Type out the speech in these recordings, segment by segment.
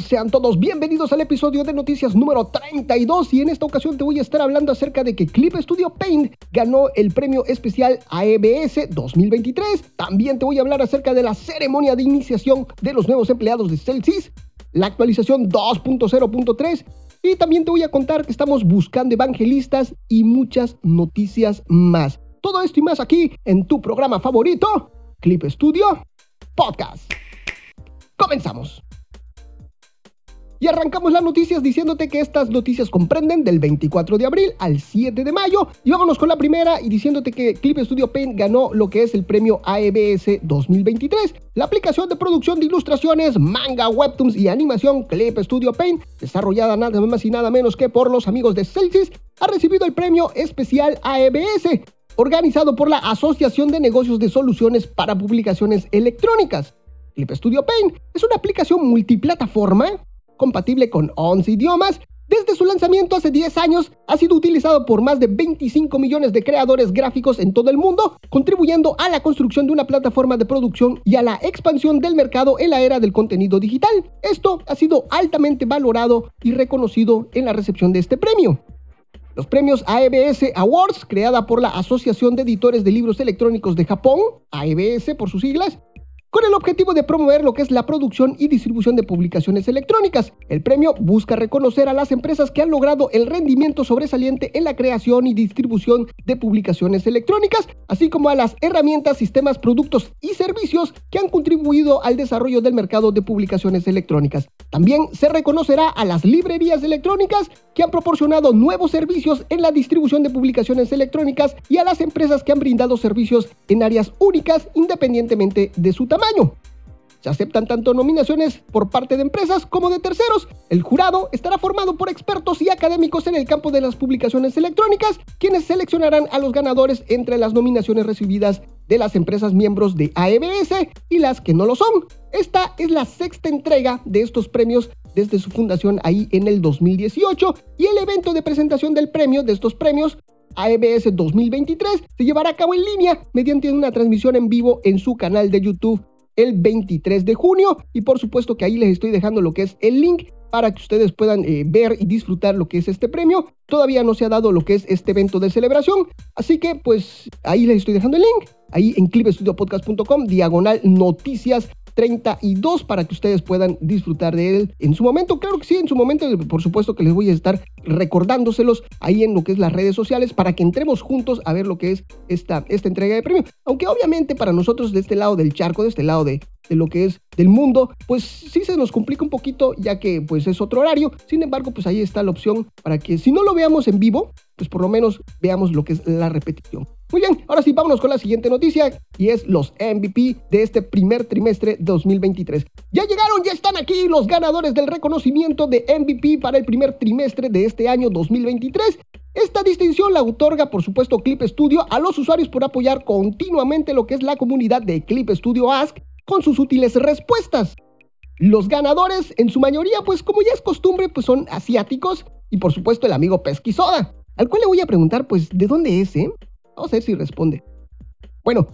Sean todos bienvenidos al episodio de noticias número 32 y en esta ocasión te voy a estar hablando acerca de que Clip Studio Paint ganó el premio especial AEBS 2023. También te voy a hablar acerca de la ceremonia de iniciación de los nuevos empleados de Celsius, la actualización 2.0.3 y también te voy a contar que estamos buscando evangelistas y muchas noticias más. Todo esto y más aquí en tu programa favorito, Clip Studio Podcast. Comenzamos. Y arrancamos las noticias diciéndote que estas noticias comprenden del 24 de abril al 7 de mayo. Y vámonos con la primera y diciéndote que Clip Studio Paint ganó lo que es el premio AEBS 2023. La aplicación de producción de ilustraciones, manga, webtoons y animación Clip Studio Paint, desarrollada nada más y nada menos que por los amigos de Celsius, ha recibido el premio especial AEBS, organizado por la Asociación de Negocios de Soluciones para Publicaciones Electrónicas. Clip Studio Paint es una aplicación multiplataforma compatible con 11 idiomas. Desde su lanzamiento hace 10 años, ha sido utilizado por más de 25 millones de creadores gráficos en todo el mundo, contribuyendo a la construcción de una plataforma de producción y a la expansión del mercado en la era del contenido digital. Esto ha sido altamente valorado y reconocido en la recepción de este premio. Los premios AEBS Awards, creada por la Asociación de Editores de Libros Electrónicos de Japón, AEBS por sus siglas, con el objetivo de promover lo que es la producción y distribución de publicaciones electrónicas. El premio busca reconocer a las empresas que han logrado el rendimiento sobresaliente en la creación y distribución de publicaciones electrónicas, así como a las herramientas, sistemas, productos y servicios que han contribuido al desarrollo del mercado de publicaciones electrónicas. También se reconocerá a las librerías electrónicas que han proporcionado nuevos servicios en la distribución de publicaciones electrónicas y a las empresas que han brindado servicios en áreas únicas independientemente de su tamaño. Se aceptan tanto nominaciones por parte de empresas como de terceros. El jurado estará formado por expertos y académicos en el campo de las publicaciones electrónicas, quienes seleccionarán a los ganadores entre las nominaciones recibidas de las empresas miembros de AEBS y las que no lo son. Esta es la sexta entrega de estos premios desde su fundación ahí en el 2018 y el evento de presentación del premio de estos premios AEBS 2023 se llevará a cabo en línea mediante una transmisión en vivo en su canal de YouTube el 23 de junio y por supuesto que ahí les estoy dejando lo que es el link para que ustedes puedan eh, ver y disfrutar lo que es este premio. Todavía no se ha dado lo que es este evento de celebración, así que pues ahí les estoy dejando el link, ahí en clipestudiopodcast.com, diagonal noticias 32 para que ustedes puedan disfrutar de él en su momento. Claro que sí, en su momento, por supuesto que les voy a estar recordándoselos ahí en lo que es las redes sociales para que entremos juntos a ver lo que es esta, esta entrega de premio. Aunque obviamente para nosotros de este lado del charco, de este lado de, de lo que es del mundo, pues sí se nos complica un poquito ya que pues es otro horario. Sin embargo, pues ahí está la opción para que si no lo veamos en vivo, pues por lo menos veamos lo que es la repetición. Muy bien, ahora sí, vámonos con la siguiente noticia y es los MVP de este primer trimestre 2023. Ya llegaron, ya están aquí los ganadores del reconocimiento de MVP para el primer trimestre de este año 2023. Esta distinción la otorga, por supuesto, Clip Studio a los usuarios por apoyar continuamente lo que es la comunidad de Clip Studio Ask con sus útiles respuestas. Los ganadores, en su mayoría, pues como ya es costumbre, pues son asiáticos y por supuesto el amigo Pesquisoda, al cual le voy a preguntar, pues, ¿de dónde es, eh? Vamos a ver si responde. Bueno,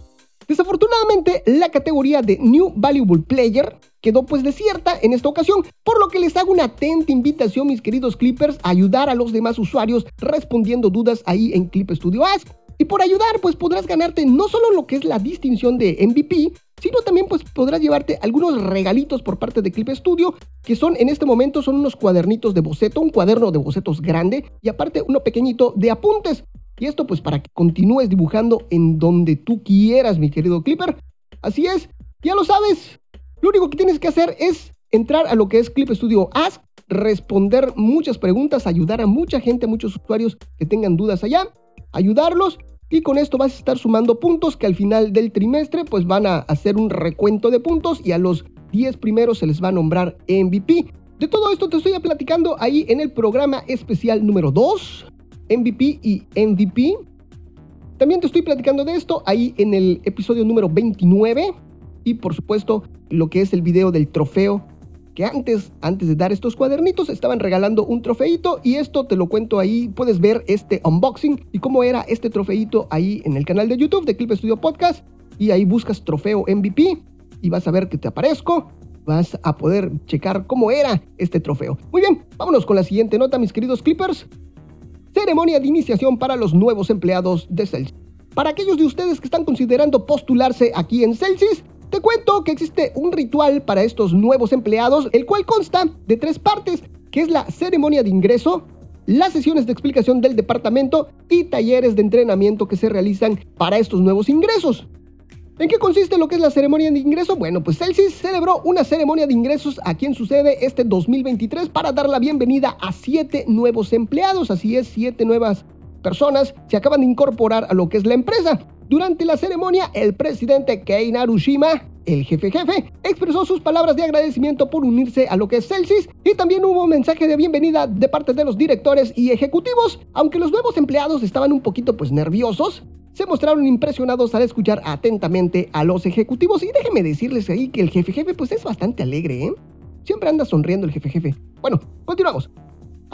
desafortunadamente la categoría de New Valuable Player quedó pues desierta en esta ocasión, por lo que les hago una atenta invitación, mis queridos Clippers, a ayudar a los demás usuarios respondiendo dudas ahí en Clip Studio Ask. Y por ayudar, pues podrás ganarte no solo lo que es la distinción de MVP, sino también pues podrás llevarte algunos regalitos por parte de Clip Studio, que son en este momento son unos cuadernitos de boceto, un cuaderno de bocetos grande y aparte uno pequeñito de apuntes. Y esto pues para que continúes dibujando en donde tú quieras, mi querido Clipper. Así es, ya lo sabes. Lo único que tienes que hacer es entrar a lo que es Clip Studio Ask, responder muchas preguntas, ayudar a mucha gente, a muchos usuarios que tengan dudas allá, ayudarlos y con esto vas a estar sumando puntos que al final del trimestre pues van a hacer un recuento de puntos y a los 10 primeros se les va a nombrar MVP. De todo esto te estoy platicando ahí en el programa especial número 2 MVP y MVP. También te estoy platicando de esto ahí en el episodio número 29 y por supuesto lo que es el video del trofeo que antes, antes de dar estos cuadernitos estaban regalando un trofeito y esto te lo cuento ahí, puedes ver este unboxing y cómo era este trofeito ahí en el canal de YouTube de Clip Studio Podcast y ahí buscas trofeo MVP y vas a ver que te aparezco vas a poder checar cómo era este trofeo. Muy bien, vámonos con la siguiente nota, mis queridos Clippers. Ceremonia de iniciación para los nuevos empleados de Celsius. Para aquellos de ustedes que están considerando postularse aquí en Celsius, te cuento que existe un ritual para estos nuevos empleados, el cual consta de tres partes, que es la ceremonia de ingreso, las sesiones de explicación del departamento y talleres de entrenamiento que se realizan para estos nuevos ingresos. ¿En qué consiste lo que es la ceremonia de ingreso? Bueno, pues Celsius celebró una ceremonia de ingresos a quien sucede este 2023 para dar la bienvenida a siete nuevos empleados, así es, siete nuevas personas se acaban de incorporar a lo que es la empresa. Durante la ceremonia, el presidente Kei Narushima, el jefe jefe, expresó sus palabras de agradecimiento por unirse a lo que es Celsius y también hubo un mensaje de bienvenida de parte de los directores y ejecutivos. Aunque los nuevos empleados estaban un poquito pues nerviosos, se mostraron impresionados al escuchar atentamente a los ejecutivos y déjenme decirles ahí que el jefe jefe pues es bastante alegre, ¿eh? Siempre anda sonriendo el jefe jefe. Bueno, continuamos.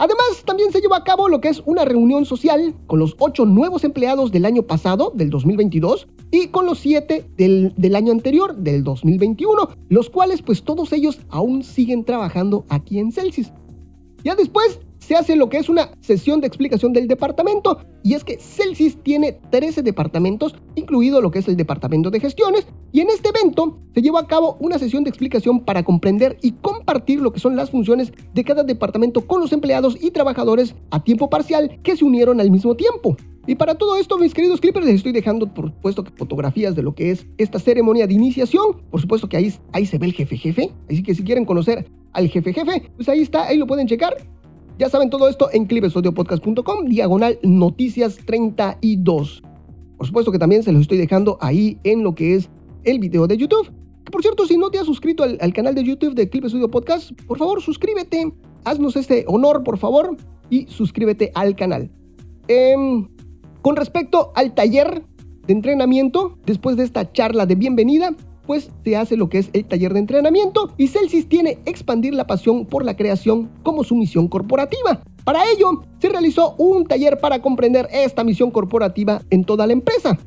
Además, también se llevó a cabo lo que es una reunión social con los ocho nuevos empleados del año pasado, del 2022, y con los siete del, del, año anterior, del 2021, los cuales pues todos ellos aún siguen trabajando aquí en Celsius. Ya después se hace lo que es una sesión de explicación del departamento. Y es que Celsius tiene 13 departamentos, incluido lo que es el departamento de gestiones. Y en este evento se llevó a cabo una sesión de explicación para comprender y compartir lo que son las funciones de cada departamento con los empleados y trabajadores a tiempo parcial que se unieron al mismo tiempo. Y para todo esto, mis queridos clippers, les estoy dejando, por supuesto, fotografías de lo que es esta ceremonia de iniciación. Por supuesto que ahí, ahí se ve el jefe jefe. Así que si quieren conocer al jefe jefe, pues ahí está, ahí lo pueden checar. Ya saben todo esto en clipesaudiopodcast.com, diagonal noticias 32. Por supuesto que también se los estoy dejando ahí en lo que es el video de YouTube. Por cierto, si no te has suscrito al, canal de YouTube de Clip Studio Podcast, por favor suscríbete. Haznos este honor, por favor, y suscríbete al canal. Em, con respecto al taller de entrenamiento, después de esta charla de bienvenida, pues se hace lo que es el taller de entrenamiento y Celsius tiene expandir la pasión por la creación como su misión corporativa. Para ello, se realizó un taller para comprender esta misión corporativa en toda la empresa.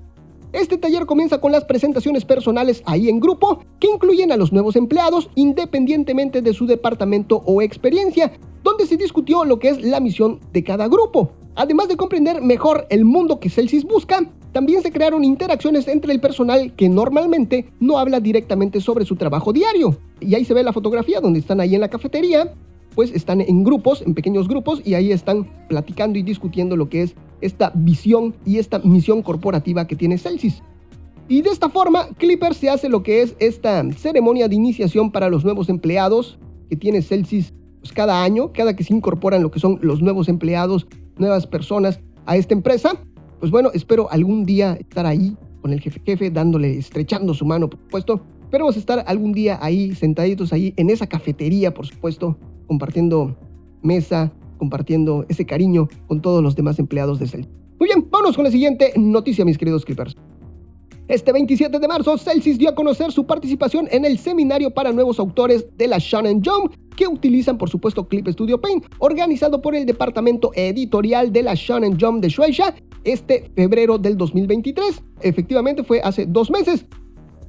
Este taller comienza con las presentaciones personales ahí en grupo, que incluyen a los nuevos empleados independientemente de su departamento o experiencia, donde se discutió lo que es la misión de cada grupo. Además de comprender mejor el mundo que Celsius busca, también se crearon interacciones entre el personal que normalmente no habla directamente sobre su trabajo diario. Y ahí se ve la fotografía donde están ahí en la cafetería, pues están en grupos, en pequeños grupos, y ahí están platicando y discutiendo lo que es esta visión y esta misión corporativa que tiene Celsius. Y de esta forma, Clipper se hace lo que es esta ceremonia de iniciación para los nuevos empleados que tiene Celsius pues, cada año, cada que se incorporan lo que son los nuevos empleados, nuevas personas a esta empresa pues bueno, espero algún día estar ahí con el jefe jefe, dándole, estrechando su mano, por supuesto. Esperemos estar algún día ahí, sentaditos ahí en esa cafetería, por supuesto, compartiendo mesa, compartiendo ese cariño con todos los demás empleados de Cel. Muy bien, vamos con la siguiente noticia, mis queridos Clippers. Este 27 de marzo, Celsius dio a conocer su participación en el seminario para nuevos autores de la Shonen Jump, que utilizan por supuesto Clip Studio Paint, organizado por el departamento editorial de la Shonen Jump de Shueisha este febrero del 2023. Efectivamente fue hace dos meses.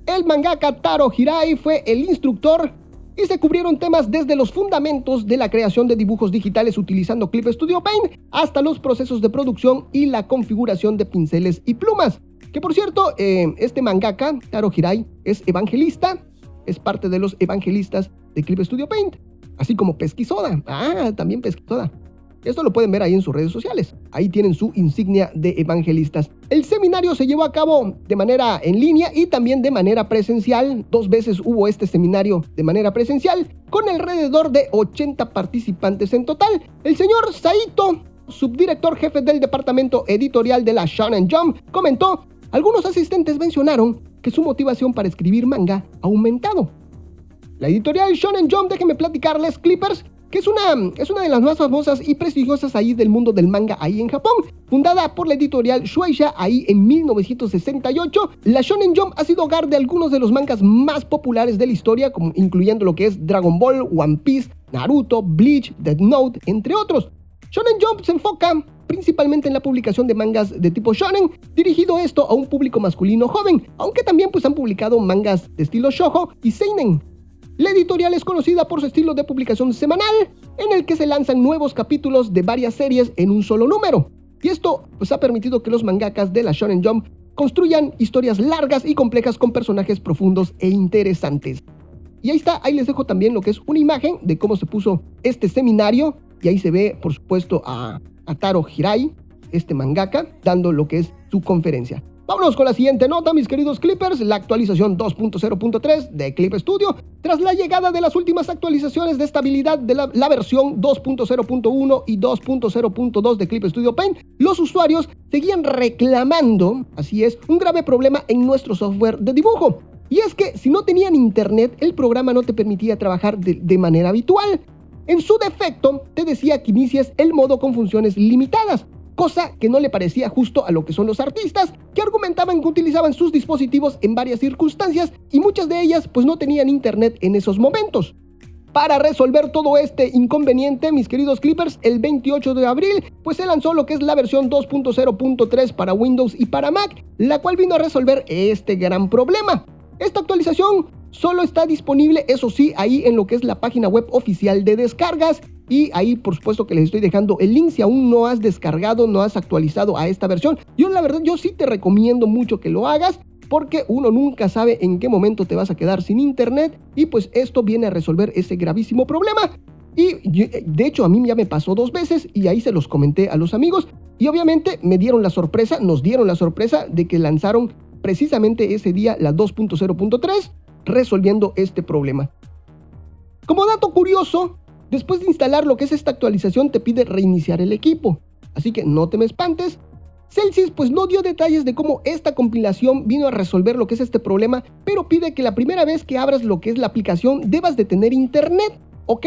El mangaka Taro Hirai fue el instructor y se cubrieron temas desde los fundamentos de la creación de dibujos digitales utilizando Clip Studio Paint hasta los procesos de producción y la configuración de pinceles y plumas. Que por cierto, eh, este mangaka, Taro Hirai, es evangelista, es parte de los evangelistas de Clip Studio Paint, así como Pesquisoda. Ah, también Pesquisoda. Esto lo pueden ver ahí en sus redes sociales. Ahí tienen su insignia de evangelistas. El seminario se llevó a cabo de manera en línea y también de manera presencial. Dos veces hubo este seminario de manera presencial con alrededor de 80 participantes en total. El señor Saito, subdirector jefe del departamento editorial de la Shonen Jump, comentó algunos asistentes mencionaron que su motivación para escribir manga ha aumentado. La editorial Shonen Jump, déjenme platicarles, Clippers, que es una, es una de las más famosas y prestigiosas ahí del mundo del manga ahí en Japón. Fundada por la editorial Shueisha ahí en 1968, la Shonen Jump ha sido hogar de algunos de los mangas más populares de la historia, incluyendo lo que es Dragon Ball, One Piece, Naruto, Bleach, Death Note, entre otros. Shonen Jump se enfoca principalmente en la publicación de mangas de tipo shonen, dirigido esto a un público masculino joven, aunque también pues han publicado mangas de estilo shojo y seinen. La editorial es conocida por su estilo de publicación semanal, en el que se lanzan nuevos capítulos de varias series en un solo número. Y esto pues, ha permitido que los mangakas de la Shonen Jump construyan historias largas y complejas con personajes profundos e interesantes. Y ahí está, ahí les dejo también lo que es una imagen de cómo se puso este seminario. Y ahí se ve, por supuesto, a, a Hirai, este mangaka, dando lo que es su conferencia. Vámonos con la siguiente nota, mis queridos Clippers, la actualización 2.0.3 de Clip Studio. Tras la llegada de las últimas actualizaciones de estabilidad de la, versión 2.0.1 y 2.0.2 de Clip Studio Paint, los usuarios seguían reclamando, así es, un grave problema en nuestro software de dibujo. Y es que si no tenían internet, el programa no te permitía trabajar de, de manera habitual. En su defecto, te decía que inicies el modo con funciones limitadas, cosa que no le parecía justo a lo que son los artistas, que argumentaban que utilizaban sus dispositivos en varias circunstancias y muchas de ellas pues no tenían internet en esos momentos. Para resolver todo este inconveniente, mis queridos Clippers, el 28 de abril, pues se lanzó lo que es la versión 2.0.3 para Windows y para Mac, la cual vino a resolver este gran problema. Esta actualización solo está disponible, eso sí, ahí en lo que es la página web oficial de descargas y ahí, por supuesto, que les estoy dejando el link si aún no has descargado, no has actualizado a esta versión. Yo, la verdad, yo sí te recomiendo mucho que lo hagas porque uno nunca sabe en qué momento te vas a quedar sin internet y pues esto viene a resolver ese gravísimo problema. Y de hecho a mí ya me pasó dos veces y ahí se los comenté a los amigos y obviamente me dieron la sorpresa, nos dieron la sorpresa de que lanzaron precisamente ese día la 2.0.3 resolviendo este problema. Como dato curioso, Después de instalar lo que es esta actualización te pide reiniciar el equipo, así que no te me espantes. Celsius pues no dio detalles de cómo esta compilación vino a resolver lo que es este problema, pero pide que la primera vez que abras lo que es la aplicación debas de tener internet, ¿ok?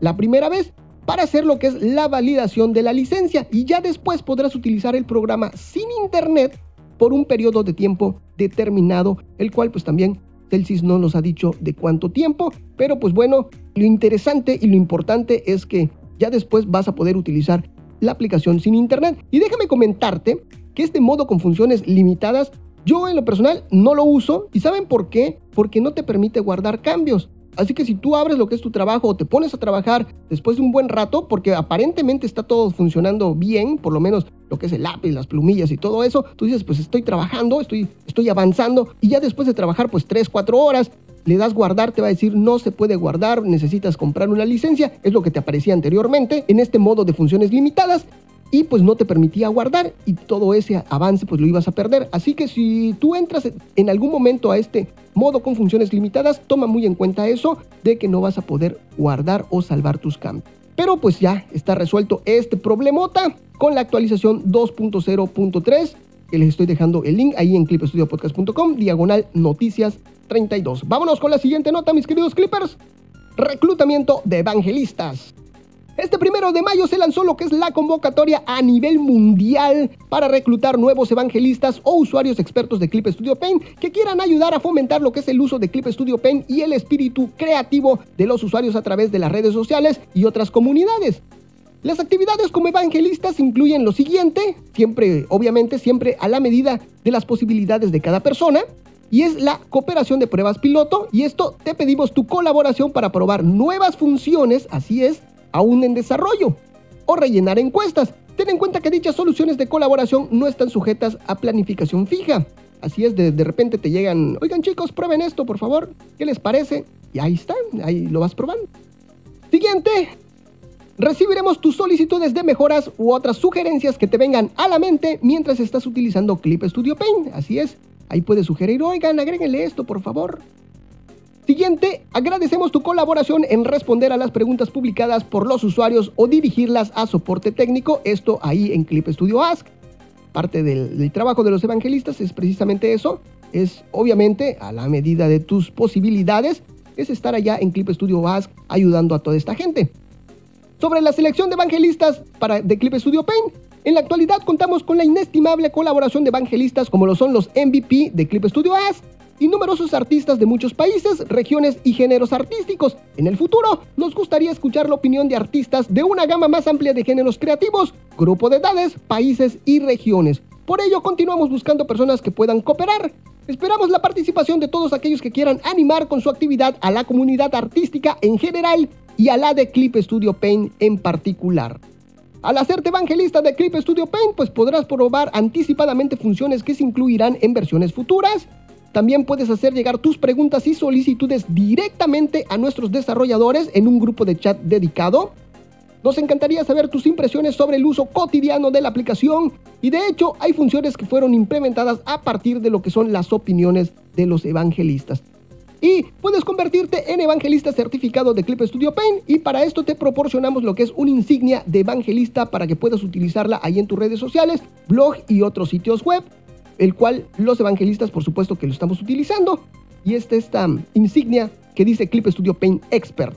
La primera vez para hacer lo que es la validación de la licencia y ya después podrás utilizar el programa sin internet por un periodo de tiempo determinado, el cual pues también Celsius no nos ha dicho de cuánto tiempo, pero pues bueno, lo interesante y lo importante es que ya después vas a poder utilizar la aplicación sin internet. Y déjame comentarte que este modo con funciones limitadas, yo en lo personal no lo uso. ¿Y saben por qué? Porque no te permite guardar cambios. Así que si tú abres lo que es tu trabajo o te pones a trabajar después de un buen rato, porque aparentemente está todo funcionando bien, por lo menos lo que es el lápiz, las plumillas y todo eso, tú dices, pues estoy trabajando, estoy, estoy avanzando y ya después de trabajar pues 3, 4 horas, le das guardar, te va a decir no se puede guardar, necesitas comprar una licencia, es lo que te aparecía anteriormente en este modo de funciones limitadas y pues no te permitía guardar y todo ese avance pues lo ibas a perder. Así que si tú entras en algún momento a este modo con funciones limitadas, toma muy en cuenta eso de que no vas a poder guardar o salvar tus cambios. Pero pues ya está resuelto este problemota con la actualización 2.0.3 que les estoy dejando el link ahí en clipestudiopodcast.com, diagonal noticias 32. Vámonos con la siguiente nota, mis queridos clippers. Reclutamiento de evangelistas. Este primero de mayo se lanzó lo que es la convocatoria a nivel mundial para reclutar nuevos evangelistas o usuarios expertos de Clip Studio Paint que quieran ayudar a fomentar lo que es el uso de Clip Studio Paint y el espíritu creativo de los usuarios a través de las redes sociales y otras comunidades. Las actividades como evangelistas incluyen lo siguiente, siempre, obviamente, siempre a la medida de las posibilidades de cada persona, y es la cooperación de pruebas piloto, y esto te pedimos tu colaboración para probar nuevas funciones, así es, aún en desarrollo, o rellenar encuestas. Ten en cuenta que dichas soluciones de colaboración no están sujetas a planificación fija. Así es, de, de, repente te llegan, oigan chicos, prueben esto, por favor, ¿qué les parece? Y ahí están, ahí lo vas probando. Siguiente, recibiremos tus solicitudes de mejoras u otras sugerencias que te vengan a la mente mientras estás utilizando Clip Studio Paint. Así es, ahí puedes sugerir, oigan, agréguenle esto, por favor. Siguiente, agradecemos tu colaboración en responder a las preguntas publicadas por los usuarios o dirigirlas a soporte técnico, esto ahí en Clip Studio Ask. Parte del, trabajo de los evangelistas es precisamente eso, es obviamente a la medida de tus posibilidades, es estar allá en Clip Studio Ask ayudando a toda esta gente. Sobre la selección de evangelistas para, de Clip Studio Paint, en la actualidad contamos con la inestimable colaboración de evangelistas como lo son los MVP de Clip Studio Ask, y numerosos artistas de muchos países, regiones y géneros artísticos. En el futuro, nos gustaría escuchar la opinión de artistas de una gama más amplia de géneros creativos, grupo de edades, países y regiones. Por ello, continuamos buscando personas que puedan cooperar. Esperamos la participación de todos aquellos que quieran animar con su actividad a la comunidad artística en general y a la de Clip Studio Paint en particular. Al hacerte evangelista de Clip Studio Paint, pues podrás probar anticipadamente funciones que se incluirán en versiones futuras. También puedes hacer llegar tus preguntas y solicitudes directamente a nuestros desarrolladores en un grupo de chat dedicado. Nos encantaría saber tus impresiones sobre el uso cotidiano de la aplicación y de hecho hay funciones que fueron implementadas a partir de lo que son las opiniones de los evangelistas y puedes convertirte en evangelista certificado de Clip Studio Paint y para esto te proporcionamos lo que es una insignia de evangelista para que puedas utilizarla ahí en tus redes sociales, blog y otros sitios web, el cual los evangelistas por supuesto que lo estamos utilizando y esta esta insignia que dice Clip Studio Paint Expert.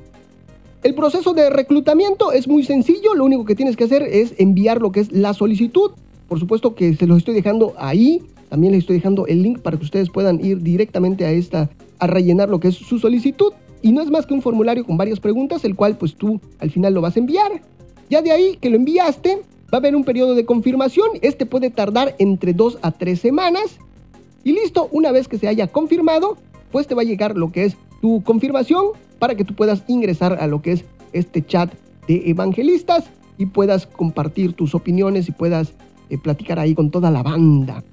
El proceso de reclutamiento es muy sencillo, lo único que tienes que hacer es enviar lo que es la solicitud. Por supuesto que se los estoy dejando ahí, también les estoy dejando el link para que ustedes puedan ir directamente a esta a rellenar lo que es su solicitud. Y no es más que un formulario con varias preguntas, el cual pues tú al final lo vas a enviar. Ya de ahí que lo enviaste, va a haber un periodo de confirmación. Este puede tardar entre 2 a 3 semanas. Y listo, una vez que se haya confirmado, pues te va a llegar lo que es tu confirmación para que tú puedas ingresar a lo que es este chat de evangelistas y puedas compartir tus opiniones y puedas eh, platicar ahí con toda la banda.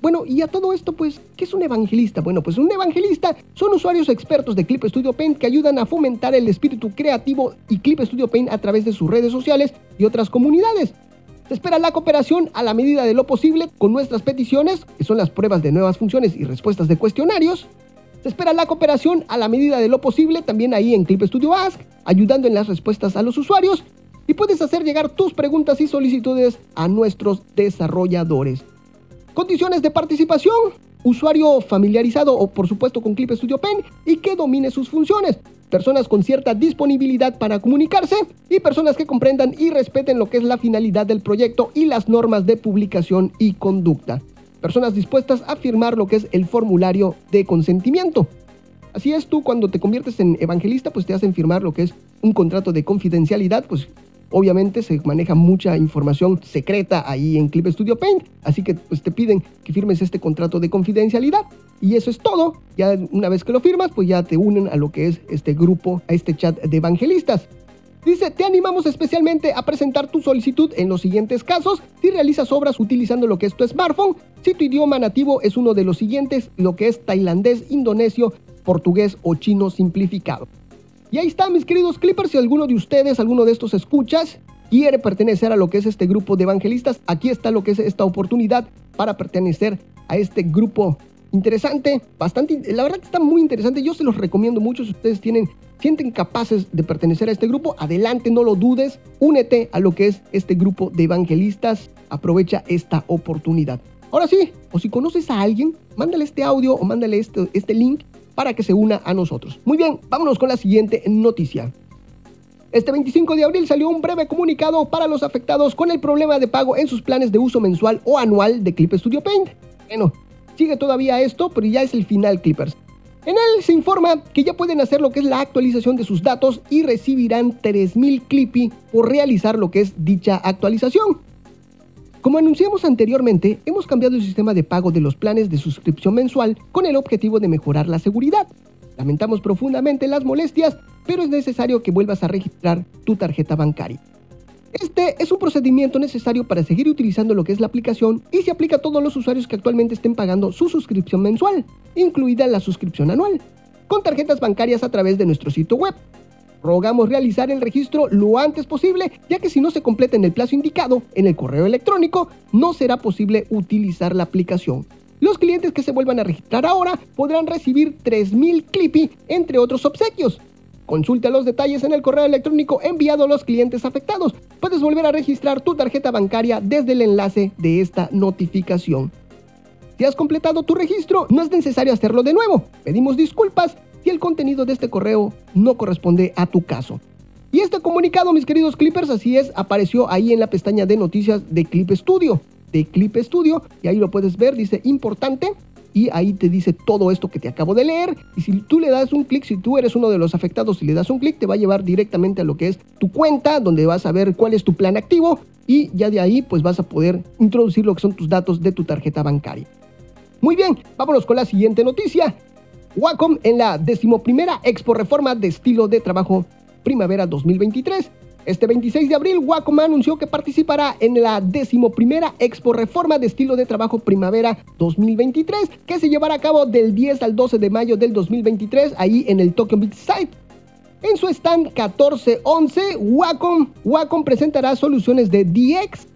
Bueno, y a todo esto, pues, ¿qué es un evangelista? Bueno, pues un evangelista son usuarios expertos de Clip Studio Paint que ayudan a fomentar el espíritu creativo y Clip Studio Paint a través de sus redes sociales y otras comunidades. Se espera la cooperación a la medida de lo posible con nuestras peticiones, que son las pruebas de nuevas funciones y respuestas de cuestionarios. Se espera la cooperación a la medida de lo posible también ahí en Clip Studio Ask, ayudando en las respuestas a los usuarios. Y puedes hacer llegar tus preguntas y solicitudes a nuestros desarrolladores. Condiciones de participación. Usuario familiarizado o por supuesto con Clip Studio Pen y que domine sus funciones. Personas con cierta disponibilidad para comunicarse y personas que comprendan y respeten lo que es la finalidad del proyecto y las normas de publicación y conducta. Personas dispuestas a firmar lo que es el formulario de consentimiento. Así es, tú cuando te conviertes en evangelista, pues te hacen firmar lo que es un contrato de confidencialidad, pues Obviamente se maneja mucha información secreta ahí en Clip Studio Paint, así que pues, te piden que firmes este contrato de confidencialidad y eso es todo. Ya una vez que lo firmas, pues ya te unen a lo que es este grupo, a este chat de evangelistas. Dice, te animamos especialmente a presentar tu solicitud en los siguientes casos si realizas obras utilizando lo que es tu smartphone, si tu idioma nativo es uno de los siguientes, lo que es tailandés, indonesio, portugués o chino simplificado. Y ahí está, mis queridos Clippers, si alguno de ustedes, alguno de estos escuchas, quiere pertenecer a lo que es este grupo de evangelistas, aquí está lo que es esta oportunidad para pertenecer a este grupo interesante, bastante, la verdad que está muy interesante, yo se los recomiendo mucho si ustedes tienen, sienten capaces de pertenecer a este grupo, adelante, no lo dudes, únete a lo que es este grupo de evangelistas, aprovecha esta oportunidad. Ahora sí, o si conoces a alguien, mándale este audio o mándale este, este link para que se una a nosotros. Muy bien, vámonos con la siguiente noticia. Este 25 de abril salió un breve comunicado para los afectados con el problema de pago en sus planes de uso mensual o anual de Clip Studio Paint. Bueno, sigue todavía esto, pero ya es el final Clippers. En él se informa que ya pueden hacer lo que es la actualización de sus datos y recibirán 3000 Clippy por realizar lo que es dicha actualización. Como anunciamos anteriormente, hemos cambiado el sistema de pago de los planes de suscripción mensual con el objetivo de mejorar la seguridad. Lamentamos profundamente las molestias, pero es necesario que vuelvas a registrar tu tarjeta bancaria. Este es un procedimiento necesario para seguir utilizando lo que es la aplicación y se aplica a todos los usuarios que actualmente estén pagando su suscripción mensual, incluida la suscripción anual, con tarjetas bancarias a través de nuestro sitio web Rogamos realizar el registro lo antes posible, ya que si no se completa en el plazo indicado en el correo electrónico, no será posible utilizar la aplicación. Los clientes que se vuelvan a registrar ahora podrán recibir 3000 Clippy, entre otros obsequios. Consulta los detalles en el correo electrónico enviado a los clientes afectados. Puedes volver a registrar tu tarjeta bancaria desde el enlace de esta notificación. Si has completado tu registro, no es necesario hacerlo de nuevo. Pedimos disculpas si el contenido de este correo no corresponde a tu caso. Y este comunicado, mis queridos Clippers, así es, apareció ahí en la pestaña de noticias de Clip Studio. De Clip Studio, y ahí lo puedes ver, dice importante, y ahí te dice todo esto que te acabo de leer. Y si tú le das un clic, si tú eres uno de los afectados y le das un clic, te va a llevar directamente a lo que es tu cuenta, donde vas a ver cuál es tu plan activo y ya de ahí pues vas a poder introducir lo que son tus datos de tu tarjeta bancaria. Muy bien, vámonos con la siguiente noticia. Wacom en la decimoprimera Expo Reforma de Estilo de Trabajo Primavera 2023. Este 26 de abril, Wacom anunció que participará en la decimoprimera Expo Reforma de Estilo de Trabajo Primavera 2023, que se llevará a cabo del 10 al 12 de mayo del 2023, ahí en el Tokyo Big Site. En su stand 1411, Wacom, Wacom presentará soluciones de DX,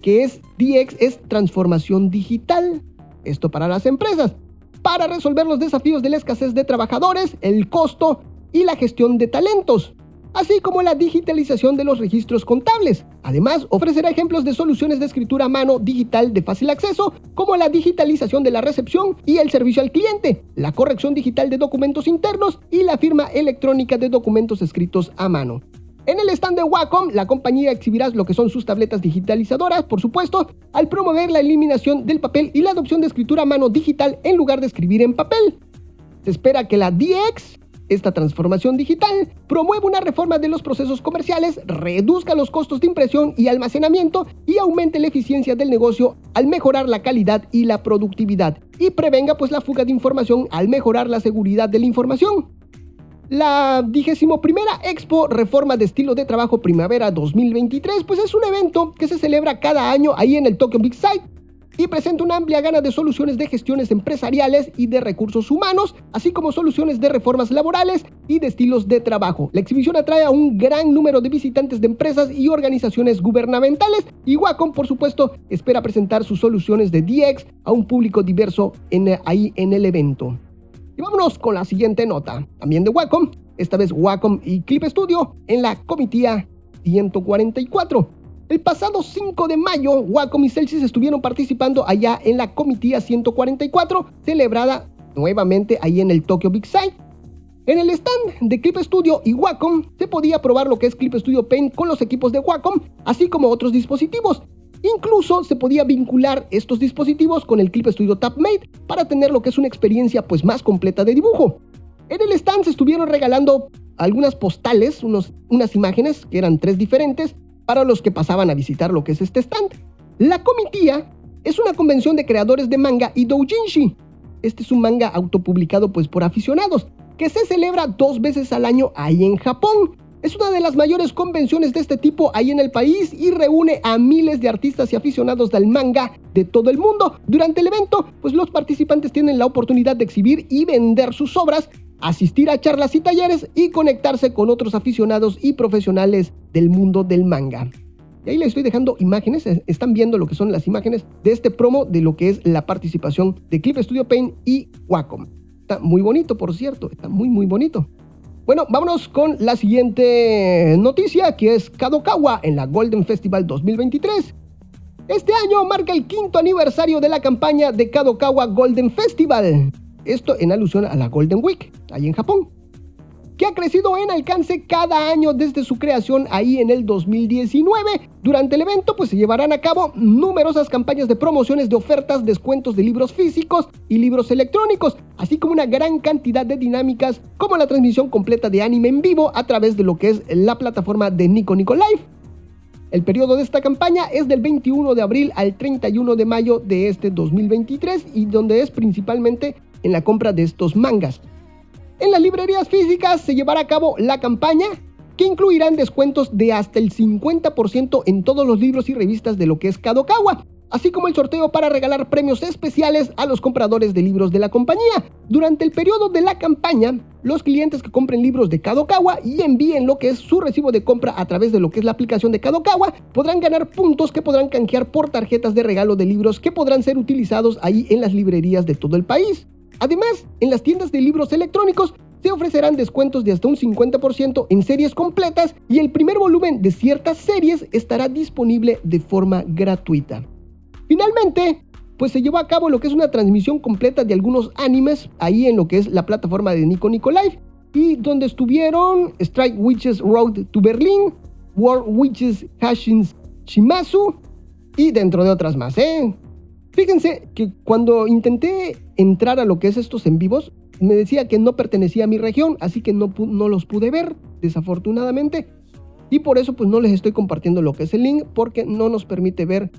que es DX es transformación digital. Esto para las empresas, para resolver los desafíos de la escasez de trabajadores, el costo y la gestión de talentos así como la digitalización de los registros contables. Además, ofrecerá ejemplos de soluciones de escritura a mano digital de fácil acceso, como la digitalización de la recepción y el servicio al cliente, la corrección digital de documentos internos y la firma electrónica de documentos escritos a mano. En el stand de Wacom, la compañía exhibirá lo que son sus tabletas digitalizadoras, por supuesto, al promover la eliminación del papel y la adopción de escritura a mano digital en lugar de escribir en papel. Se espera que la DX esta transformación digital promueve una reforma de los procesos comerciales, reduzca los costos de impresión y almacenamiento y aumente la eficiencia del negocio al mejorar la calidad y la productividad y prevenga pues la fuga de información al mejorar la seguridad de la información. La 21 Expo Reforma de Estilo de Trabajo Primavera 2023 pues es un evento que se celebra cada año ahí en el Tokyo Big Sight y presenta una amplia gana de soluciones de gestiones empresariales y de recursos humanos, así como soluciones de reformas laborales y de estilos de trabajo. La exhibición atrae a un gran número de visitantes de empresas y organizaciones gubernamentales y Wacom, por supuesto, espera presentar sus soluciones de DX a un público diverso ahí en el evento. Y vámonos con la siguiente nota, también de Wacom, esta vez Wacom y Clip Studio en la comitía 144. El pasado 5 de mayo, Wacom y Celsius estuvieron participando allá en la comitía 144, celebrada nuevamente ahí en el Tokyo Big Sight. En el stand de Clip Studio y Wacom se podía probar lo que es Clip Studio Paint con los equipos de Wacom, así como otros dispositivos. Incluso se podía vincular estos dispositivos con el Clip Studio TapMate para tener lo que es una experiencia pues más completa de dibujo. En el stand se estuvieron regalando algunas postales, unos, unas imágenes que eran tres diferentes, para los que pasaban a visitar lo que es este stand. La comitía es una convención de creadores de manga y doujinshi. Este es un manga autopublicado pues por aficionados, que se celebra dos veces al año ahí en Japón. Es una de las mayores convenciones de este tipo ahí en el país y reúne a miles de artistas y aficionados del manga de todo el mundo. Durante el evento, pues los participantes tienen la oportunidad de exhibir y vender sus obras asistir a charlas y talleres y conectarse con otros aficionados y profesionales del mundo del manga. Y ahí les estoy dejando imágenes, están viendo lo que son las imágenes de este promo de lo que es la participación de Clip Studio Paint y Wacom. Está muy bonito, por cierto, está muy muy bonito. Bueno, vámonos con la siguiente noticia, que es Kadokawa en la Golden Festival 2023. Este año marca el quinto aniversario de la campaña de Kadokawa Golden Festival. Esto en alusión a la Golden Week, ahí en Japón, que ha crecido en alcance cada año desde su creación ahí en el 2019. Durante el evento pues se llevarán a cabo numerosas campañas de promociones de ofertas, descuentos de libros físicos y libros electrónicos, así como una gran cantidad de dinámicas como la transmisión completa de anime en vivo a través de lo que es la plataforma de Nico Nico Live. El periodo de esta campaña es del 21 de abril al 31 de mayo de este 2023 y donde es principalmente en la compra de estos mangas. En las librerías físicas se llevará a cabo la campaña que incluirán descuentos de hasta el 50% en todos los libros y revistas de lo que es Kadokawa, así como el sorteo para regalar premios especiales a los compradores de libros de la compañía. Durante el periodo de la campaña, los clientes que compren libros de Kadokawa y envíen lo que es su recibo de compra a través de lo que es la aplicación de Kadokawa, podrán ganar puntos que podrán canjear por tarjetas de regalo de libros que podrán ser utilizados ahí en las librerías de todo el país. Además, en las tiendas de libros electrónicos se ofrecerán descuentos de hasta un 50% en series completas y el primer volumen de ciertas series estará disponible de forma gratuita. Finalmente, pues se llevó a cabo lo que es una transmisión completa de algunos animes ahí en lo que es la plataforma de Nico Nico Live y donde estuvieron Strike Witches Road to Berlin, World Witches Hashins Shimazu y dentro de otras más, ¿eh? Fíjense que cuando intenté entrar a lo que es estos en vivos, me decía que no pertenecía a mi región, así que no, no los pude ver, desafortunadamente. Y por eso pues no les estoy compartiendo lo que es el link, porque no nos permite ver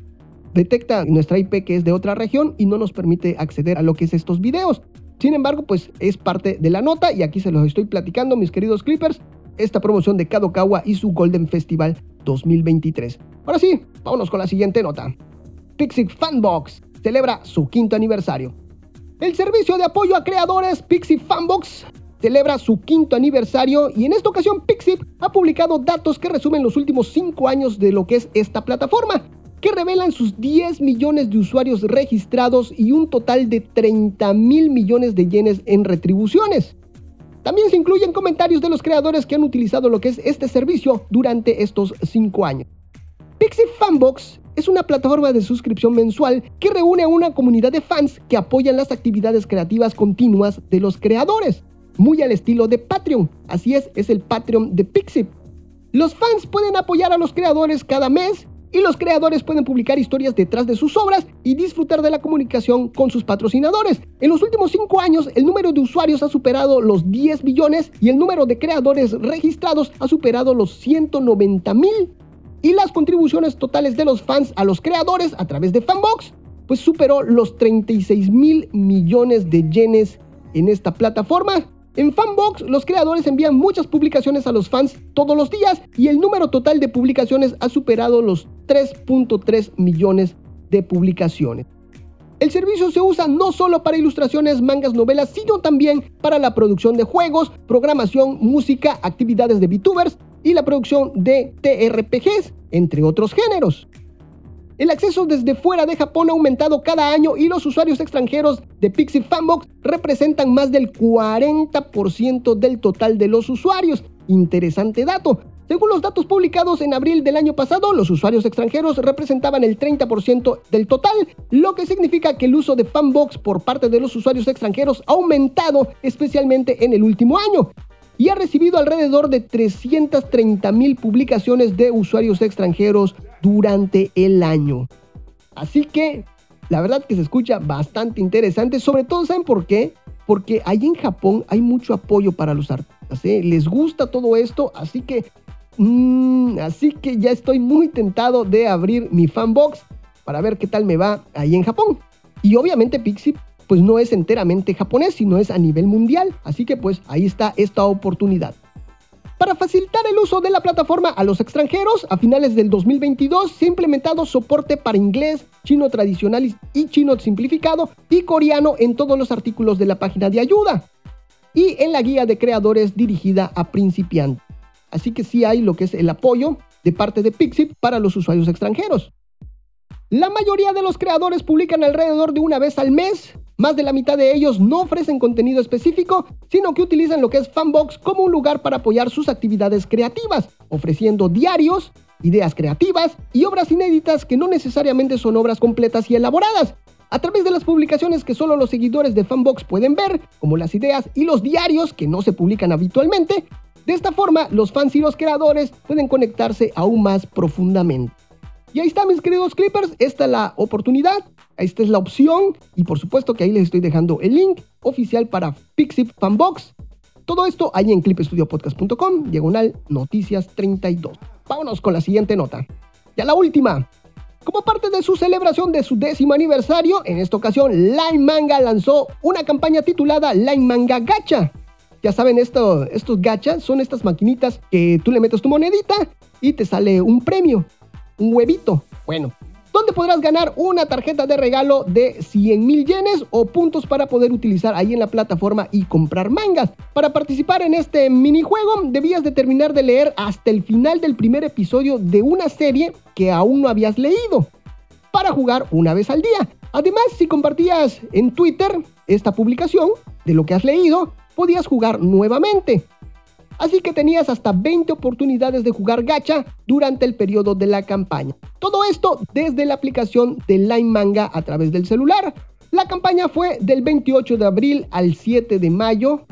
detecta nuestra IP que es de otra región y no nos permite acceder a lo que es estos videos. Sin embargo, pues es parte de la nota y aquí se los estoy platicando, mis queridos Clippers, esta promoción de Kadokawa y su Golden Festival 2023. Ahora sí, vámonos con la siguiente nota. Pixie Fanbox celebra su quinto aniversario. El servicio de apoyo a creadores Pixie Fanbox celebra su quinto aniversario y en esta ocasión Pixip ha publicado datos que resumen los últimos 5 años de lo que es esta plataforma, que revelan sus 10 millones de usuarios registrados y un total de 30 mil millones de yenes en retribuciones. También se incluyen comentarios de los creadores que han utilizado lo que es este servicio durante estos 5 años. Pixip Fanbox es una plataforma de suscripción mensual que reúne a una comunidad de fans que apoyan las actividades creativas continuas de los creadores muy al estilo de Patreon. Así es, es el Patreon de Pixip. Los fans pueden apoyar a los creadores cada mes y los creadores pueden publicar historias detrás de sus obras y disfrutar de la comunicación con sus patrocinadores. En los últimos 5 años, el número de usuarios ha superado los 10 millones y el número de creadores registrados ha superado los 190 mil. Y las contribuciones totales de los fans a los creadores a través de Fanbox, pues superó los 36 mil millones de yenes en esta plataforma. En Fanbox, los creadores envían muchas publicaciones a los fans todos los días y el número total de publicaciones ha superado los 3.3 millones de publicaciones. El servicio se usa no solo para ilustraciones, mangas, novelas, sino también para la producción de juegos, programación, música, actividades de VTubers y la producción de TRPGs, entre otros géneros. El acceso desde fuera de Japón ha aumentado cada año y los usuarios extranjeros de Pixie Fanbox representan más del 40% del total de los usuarios. Interesante dato. Según los datos publicados en abril del año pasado, los usuarios extranjeros representaban el 30% del total, lo que significa que el uso de Fanbox por parte de los usuarios extranjeros ha aumentado especialmente en el último año y ha recibido alrededor de 330 mil publicaciones de usuarios extranjeros durante el año. Así que la verdad que se escucha bastante interesante, sobre todo, ¿saben por qué? Porque ahí en Japón hay mucho apoyo para los artistas, ¿eh? les gusta todo esto, así que, mm, así que ya estoy muy tentado de abrir mi fanbox para ver qué tal me va ahí en Japón. Y obviamente Pixie pues no es enteramente japonés, sino es a nivel mundial, así que pues ahí está esta oportunidad. Para facilitar el uso de la plataforma a los extranjeros, a finales del 2022 se ha implementado soporte para inglés, chino tradicional y chino simplificado y coreano en todos los artículos de la página de ayuda y en la guía de creadores dirigida a principiantes. Así que sí hay lo que es el apoyo de parte de Pixip para los usuarios extranjeros. La mayoría de los creadores publican alrededor de una vez al mes, más de la mitad de ellos no ofrecen contenido específico, sino que utilizan lo que es Fanbox como un lugar para apoyar sus actividades creativas, ofreciendo diarios, ideas creativas y obras inéditas que no necesariamente son obras completas y elaboradas. A través de las publicaciones que solo los seguidores de Fanbox pueden ver, como las ideas y los diarios que no se publican habitualmente, de esta forma los fans y los creadores pueden conectarse aún más profundamente. Y ahí está, mis queridos Clippers, esta es la oportunidad, esta es la opción y por supuesto que ahí les estoy dejando el link oficial para Pixip Fanbox. Todo esto ahí en clipestudiopodcast.com, diagonal noticias 32. Vámonos con la siguiente nota. Ya la última. Como parte de su celebración de su décimo aniversario, en esta ocasión Line Manga lanzó una campaña titulada Line Manga Gacha. Ya saben, esto, estos gachas son estas maquinitas que tú le metes tu monedita y te sale un premio un huevito. Bueno, donde podrás ganar una tarjeta de regalo de 100 mil yenes o puntos para poder utilizar ahí en la plataforma y comprar mangas. Para participar en este minijuego debías de terminar de leer hasta el final del primer episodio de una serie que aún no habías leído para jugar una vez al día. Además, si compartías en Twitter esta publicación de lo que has leído, podías jugar nuevamente así que tenías hasta 20 oportunidades de jugar gacha durante el periodo de la campaña. Todo esto desde la aplicación de Line Manga a través del celular. La campaña fue del 28 de abril al 7 de mayo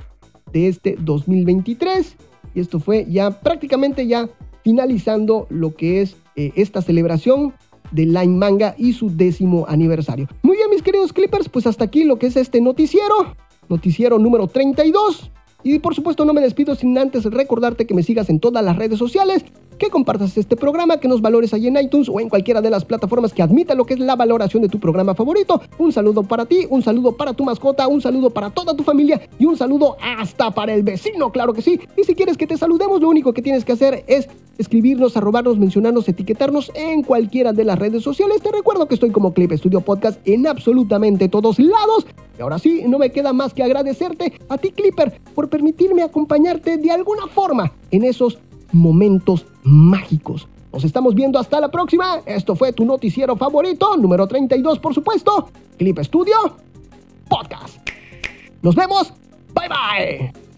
de este 2023 y esto fue ya prácticamente ya finalizando lo que es eh, esta celebración de Line Manga y su décimo aniversario. Muy bien mis queridos Clippers, pues hasta aquí lo que es este noticiero, noticiero número 32. Y por supuesto no me despido sin antes recordarte que me sigas en todas las redes sociales. Que compartas este programa, que nos valores ahí en iTunes o en cualquiera de las plataformas que admita lo que es la valoración de tu programa favorito. Un saludo para ti, un saludo para tu mascota, un saludo para toda tu familia y un saludo hasta para el vecino, claro que sí. Y si quieres que te saludemos, lo único que tienes que hacer es escribirnos, arrobarnos, mencionarnos, etiquetarnos en cualquiera de las redes sociales. Te recuerdo que estoy como Clip Studio Podcast en absolutamente todos lados. Y ahora sí, no me queda más que agradecerte a ti, Clipper, por permitirme acompañarte de alguna forma en esos momentos mágicos. Nos estamos viendo hasta la próxima. Esto fue tu noticiero favorito, número 32, por supuesto, Clip Studio Podcast. Nos vemos. Bye bye.